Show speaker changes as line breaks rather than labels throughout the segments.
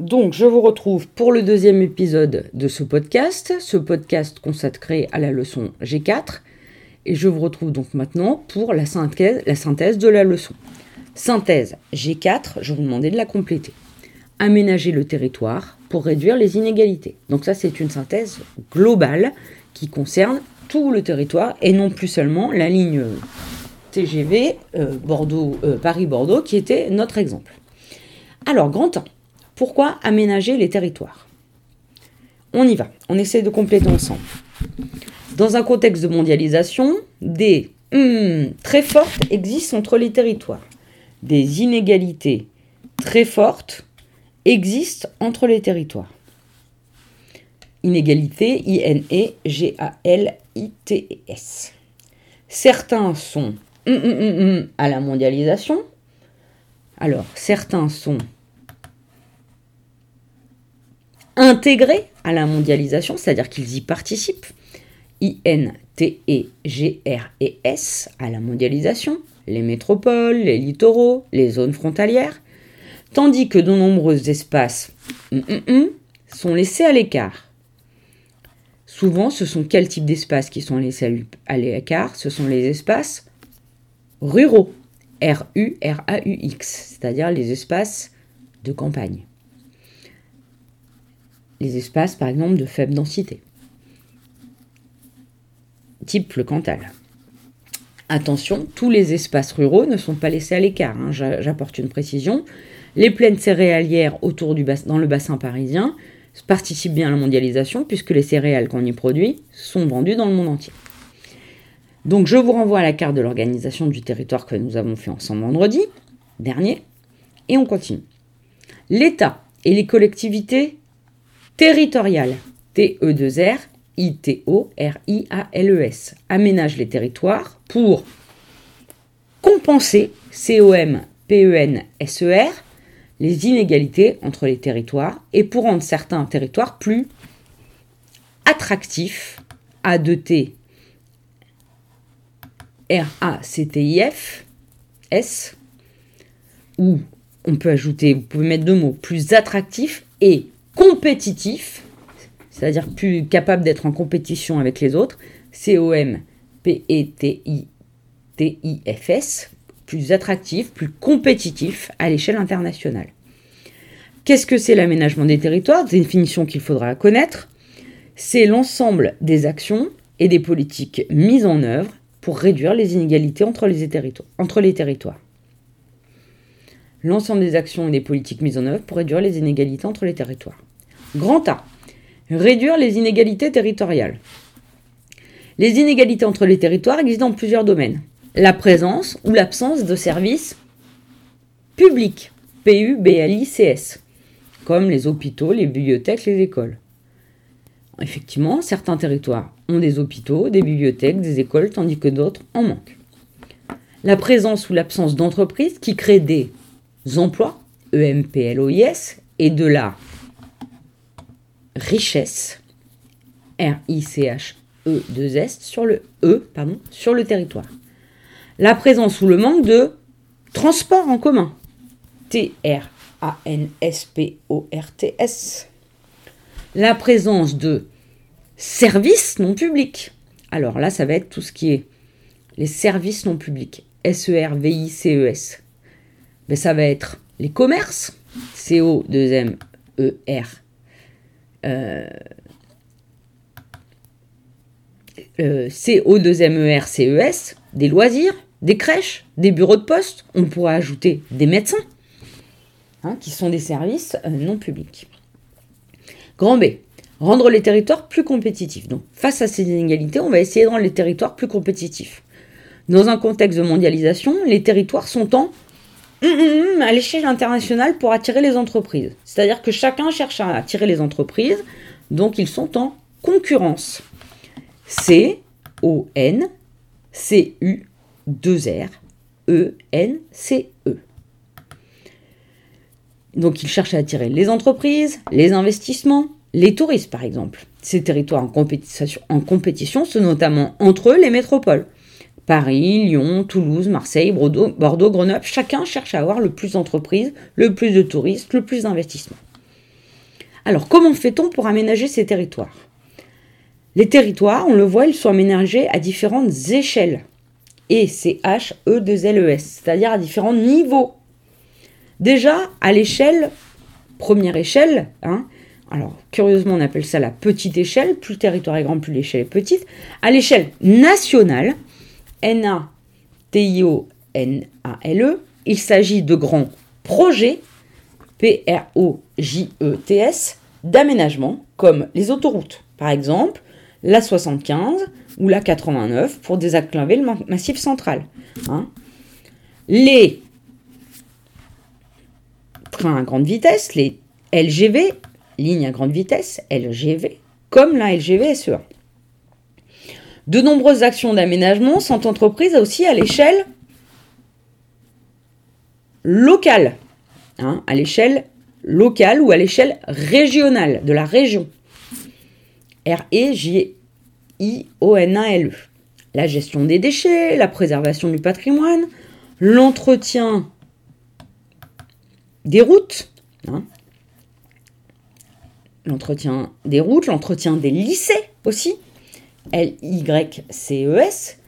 Donc, je vous retrouve pour le deuxième épisode de ce podcast, ce podcast consacré à la leçon G4. Et je vous retrouve donc maintenant pour la synthèse, de la leçon. Synthèse G4, je vous demandais de la compléter. Aménager le territoire pour réduire les inégalités. Donc ça, c'est une synthèse globale qui concerne tout le territoire et non plus seulement la ligne TGV euh, Bordeaux, euh, Paris-Bordeaux qui était notre exemple. Alors, grand temps. Pourquoi aménager les territoires? On y va, on essaie de compléter ensemble. Dans un contexte de mondialisation, des hmm, très fortes existent entre les territoires. Des inégalités très fortes existent entre les territoires. Inégalité, I-N-E-G-A-L-I-T-E-S. Certains sont à la mondialisation. Alors, certains sont intégrés à la mondialisation, c'est-à-dire qu'ils y participent, I-N-T-E-G-R-E-S, à la mondialisation, les métropoles, les littoraux, les zones frontalières, tandis que de nombreux espaces mm, mm, mm, sont laissés à l'écart. Souvent, ce sont quels types d'espaces qui sont laissés à l'écart? Ce sont les espaces ruraux, R-U-R-A-U-X, c'est-à-dire les espaces de campagne les espaces, par exemple, de faible densité, type le Cantal. Attention, tous les espaces ruraux ne sont pas laissés à l'écart. Hein. J'apporte une précision. Les plaines céréalières autour du dans le bassin parisien participent bien à la mondialisation puisque les céréales qu'on y produit sont vendues dans le monde entier. Donc je vous renvoie à la carte de l'organisation du territoire que nous avons fait ensemble vendredi dernier et on continue. L'État et les collectivités Territorial. T-E-2-R. I-T-O-R-I-A-L-E-S. Aménage les territoires pour compenser, C-O-M-P-E-N-S-E-R, les inégalités entre les territoires et pour rendre certains territoires plus attractifs. A-D-T R-A-C-T-I-F S ou on peut ajouter, vous pouvez mettre deux mots, plus attractifs et compétitif, c'est-à-dire plus capable d'être en compétition avec les autres, C-O-M-P-E-T-I-T-I-F-S, plus attractif, plus compétitif à l'échelle internationale. Qu'est-ce que c'est l'aménagement des territoires? Définition qu'il faudra connaître. C'est l'ensemble des actions et des politiques mises en œuvre pour réduire les inégalités entre les territoires. L'ensemble des actions et des politiques mises en œuvre pour réduire les inégalités entre les territoires. Grand A. Réduire les inégalités territoriales. Les inégalités entre les territoires existent dans plusieurs domaines. La présence ou l'absence de services publics, P-U-B-L-I-C-S, comme les hôpitaux, les bibliothèques, les écoles. Effectivement, certains territoires ont des hôpitaux, des bibliothèques, des écoles, tandis que d'autres en manquent. La présence ou l'absence d'entreprises qui créent des emplois, E-M-P-L-O-I-S, et de la richesse, R-I-C-H-E-2-S, sur le E, sur le territoire. La présence ou le manque de transport en commun, T-R-A-N-S-P-O-R-T-S. La présence de services non publics. Alors là, ça va être tout ce qui est les services non publics, S-E-R-V-I-C-E-S. Mais ça va être les commerces, C-O-2-M-E-R euh, euh, CO2MERCES, des loisirs, des crèches, des bureaux de poste. On pourrait ajouter des médecins, hein, qui sont des services euh, non publics. Grand B, rendre les territoires plus compétitifs. Donc, face à ces inégalités, on va essayer de rendre les territoires plus compétitifs. Dans un contexte de mondialisation, les territoires sont en Hum, hum, hum, à l'échelle internationale pour attirer les entreprises. C'est-à-dire que chacun cherche à attirer les entreprises, donc ils sont en concurrence. C O N C U 2 R E N C E. Donc ils cherchent à attirer les entreprises, les investissements, les touristes par exemple. Ces territoires en compétition, en compétition sont notamment entre eux les métropoles. Paris, Lyon, Toulouse, Marseille, Bordeaux, Grenoble, chacun cherche à avoir le plus d'entreprises, le plus de touristes, le plus d'investissements. Alors, comment fait-on pour aménager ces territoires? Les territoires, on le voit, ils sont aménagés à différentes échelles. Et c'est H, E, 2 L, E, S, c'est-à-dire à différents niveaux. Déjà, à l'échelle, première échelle, hein, alors curieusement on appelle ça la petite échelle, plus le territoire est grand, plus l'échelle est petite, à l'échelle nationale, N-A-T-I-O-N-A-L-E, il s'agit de grands projets, P-R-O-J-E-T-S, d'aménagement, comme les autoroutes, par exemple, la 75 ou la 89 pour désenclaver le massif central. Hein. Les trains à grande vitesse, les LGV, lignes à grande vitesse, LGV, comme la LGV SEA. De nombreuses actions d'aménagement sont entreprises aussi à l'échelle locale, hein, à l'échelle locale ou à l'échelle régionale de la région. R-E-J-I-O-N-A-L-E. La gestion des déchets, la préservation du patrimoine, l'entretien des routes, hein. l'entretien des routes, l'entretien des lycées aussi, L-Y-C-E-S,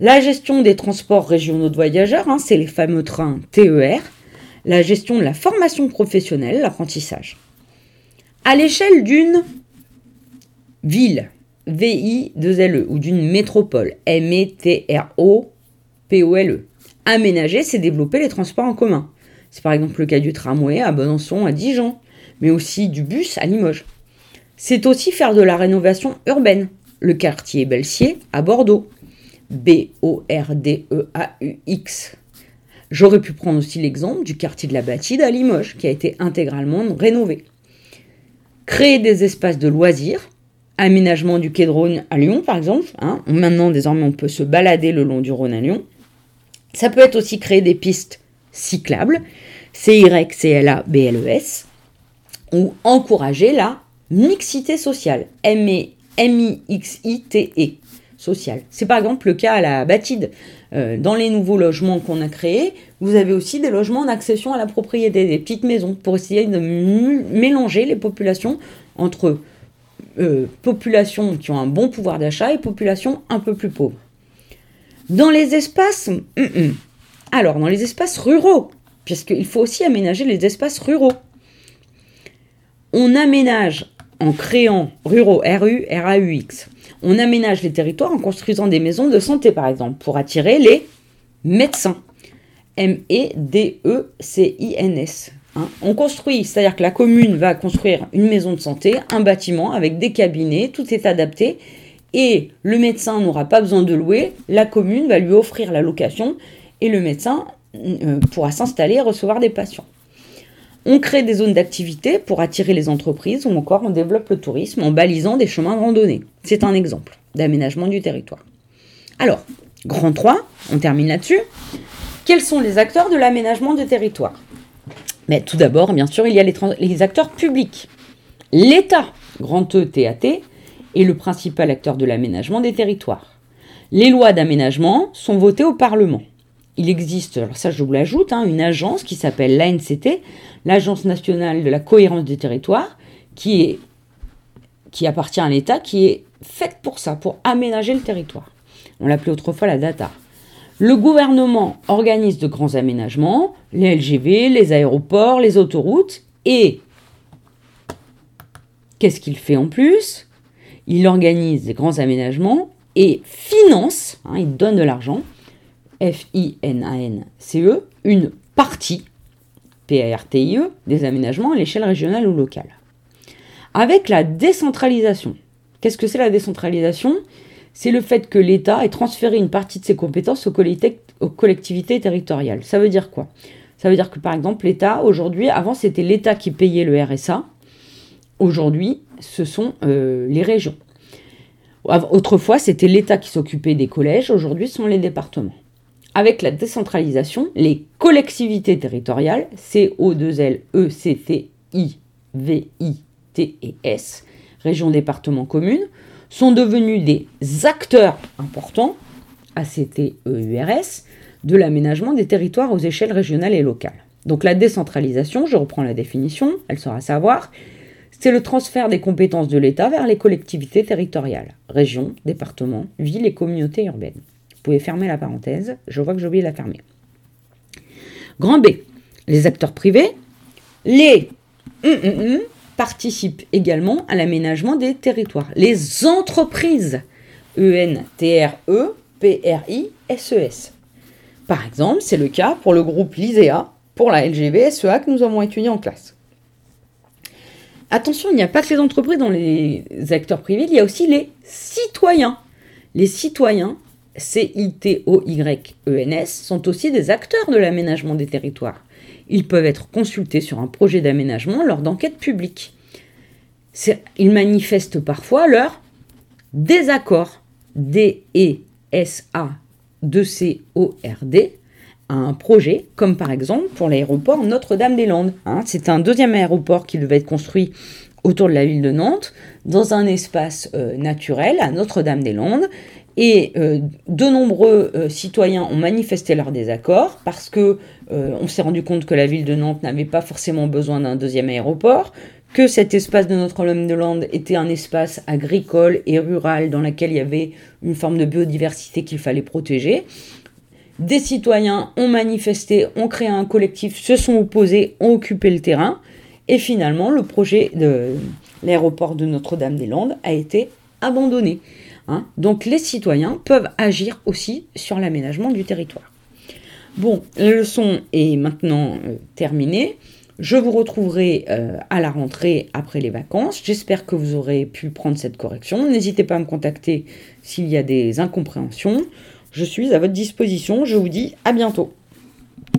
la gestion des transports régionaux de voyageurs, hein, c'est les fameux trains TER, la gestion de la formation professionnelle, l'apprentissage. À l'échelle d'une ville, V-I-2-L-E, ou d'une métropole, M-E-T-R-O-P-O-L-E. Aménager, c'est développer les transports en commun. C'est par exemple le cas du tramway à Besançon, à Dijon, mais aussi du bus à Limoges. C'est aussi faire de la rénovation urbaine, le quartier Belsier à Bordeaux. B-O-R-D-E-A-U-X. J'aurais pu prendre aussi l'exemple du quartier de la Batide à Limoges, qui a été intégralement rénové. Créer des espaces de loisirs, aménagement du quai de Rhône à Lyon par exemple. Hein. Maintenant, désormais, on peut se balader le long du Rhône à Lyon. Ça peut être aussi créer des pistes cyclables, C-Y-C-L-A-B-L-E-S, ou encourager la mixité sociale, M-I-X-I-T-E, sociale. C'est par exemple le cas à la Batide. Euh, dans les nouveaux logements qu'on a créés, vous avez aussi des logements en accession à la propriété, des petites maisons, pour essayer de mélanger les populations entre euh, populations qui ont un bon pouvoir d'achat et populations un peu plus pauvres. Dans les espaces... alors, dans les espaces ruraux, puisqu'il faut aussi aménager les espaces ruraux. On aménage en créant ruraux, R-U-R-A-U-X. On aménage les territoires en construisant des maisons de santé, par exemple, pour attirer les médecins. M-E-D-E-C-I-N-S. Hein. on construit, c'est-à-dire que la commune va construire une maison de santé, un bâtiment avec des cabinets, tout est adapté, et le médecin n'aura pas besoin de louer, la commune va lui offrir la location et le médecin euh, pourra s'installer et recevoir des patients. On crée des zones d'activité pour attirer les entreprises ou encore on développe le tourisme en balisant des chemins de randonnée. C'est un exemple d'aménagement du territoire. Alors, grand 3, on termine là-dessus. Quels sont les acteurs de l'aménagement du territoire? Mais Tout d'abord, bien sûr, il y a les, acteurs publics. L'État, grand E, TAT, est le principal acteur de l'aménagement des territoires. Les lois d'aménagement sont votées au Parlement il existe, alors ça je vous l'ajoute, hein, une agence qui s'appelle l'ANCT, l'Agence nationale de la cohérence des territoires, qui, appartient à l'État, qui est faite pour ça, pour aménager le territoire. On l'appelait autrefois la DATA. Le gouvernement organise de grands aménagements, les LGV, les aéroports, les autoroutes, et qu'est-ce qu'il fait en plus? Il organise des grands aménagements et finance, hein, il donne de l'argent, F-I-N-A-N-C-E, une partie, P-A-R-T-I-E, des aménagements à l'échelle régionale ou locale. Avec la décentralisation. Qu'est-ce que c'est la décentralisation? C'est le fait que l'État ait transféré une partie de ses compétences aux, collectivités territoriales. Ça veut dire quoi? Ça veut dire que par exemple l'État, aujourd'hui, avant c'était l'État qui payait le RSA, aujourd'hui ce sont euh, les régions. Autrefois c'était l'État qui s'occupait des collèges, aujourd'hui ce sont les départements avec la décentralisation, les collectivités territoriales, C-O-2-L-E-C-T-I-V-I-T-E-S, régions, départements, communes, sont devenues des acteurs importants ACT-EURS, de l'aménagement des territoires aux échelles régionales et locales. Donc la décentralisation, je reprends la définition, elle sera savoir, c'est le transfert des compétences de l'État vers les collectivités territoriales, régions, départements, villes et communautés urbaines. Vous pouvez fermer la parenthèse, je vois que j'ai oublié de la fermer. Grand B, les acteurs privés, les hum, hum, hum, participent également à l'aménagement des territoires. Les entreprises, E-N-T-R-E, P-R-I-S-E-S. Par exemple, c'est le cas pour le groupe LISEA, pour la LGV SEA que nous avons étudié en classe. Attention, il n'y a pas que les entreprises dans les acteurs privés, il y a aussi les citoyens. Les citoyens, C-I-T-O-Y-E-N-S, sont aussi des acteurs de l'aménagement des territoires. Ils peuvent être consultés sur un projet d'aménagement lors d'enquêtes publiques. Ils manifestent parfois leur désaccord. D-E-S-A-2-C-O-R-D à un projet, comme par exemple pour l'aéroport Notre-Dame-des-Landes. Hein. C'est un deuxième aéroport qui devait être construit autour de la ville de Nantes, dans un espace euh, naturel à Notre-Dame-des-Landes. Et euh, de nombreux euh, citoyens ont manifesté leur désaccord parce que on s'est rendu compte que la ville de Nantes n'avait pas forcément besoin d'un deuxième aéroport, que cet espace de Notre-Dame-des-Landes était un espace agricole et rural dans lequel il y avait une forme de biodiversité qu'il fallait protéger. Des citoyens ont manifesté, ont créé un collectif, se sont opposés, ont occupé le terrain. Et finalement, le projet de l'aéroport de Notre-Dame-des-Landes a été abandonné. Hein. Donc les citoyens peuvent agir aussi sur l'aménagement du territoire. Bon, la leçon est maintenant euh, terminée. Je vous retrouverai euh, à la rentrée après les vacances. J'espère que vous aurez pu prendre cette correction. N'hésitez pas à me contacter s'il y a des incompréhensions. Je suis à votre disposition. Je vous dis à bientôt.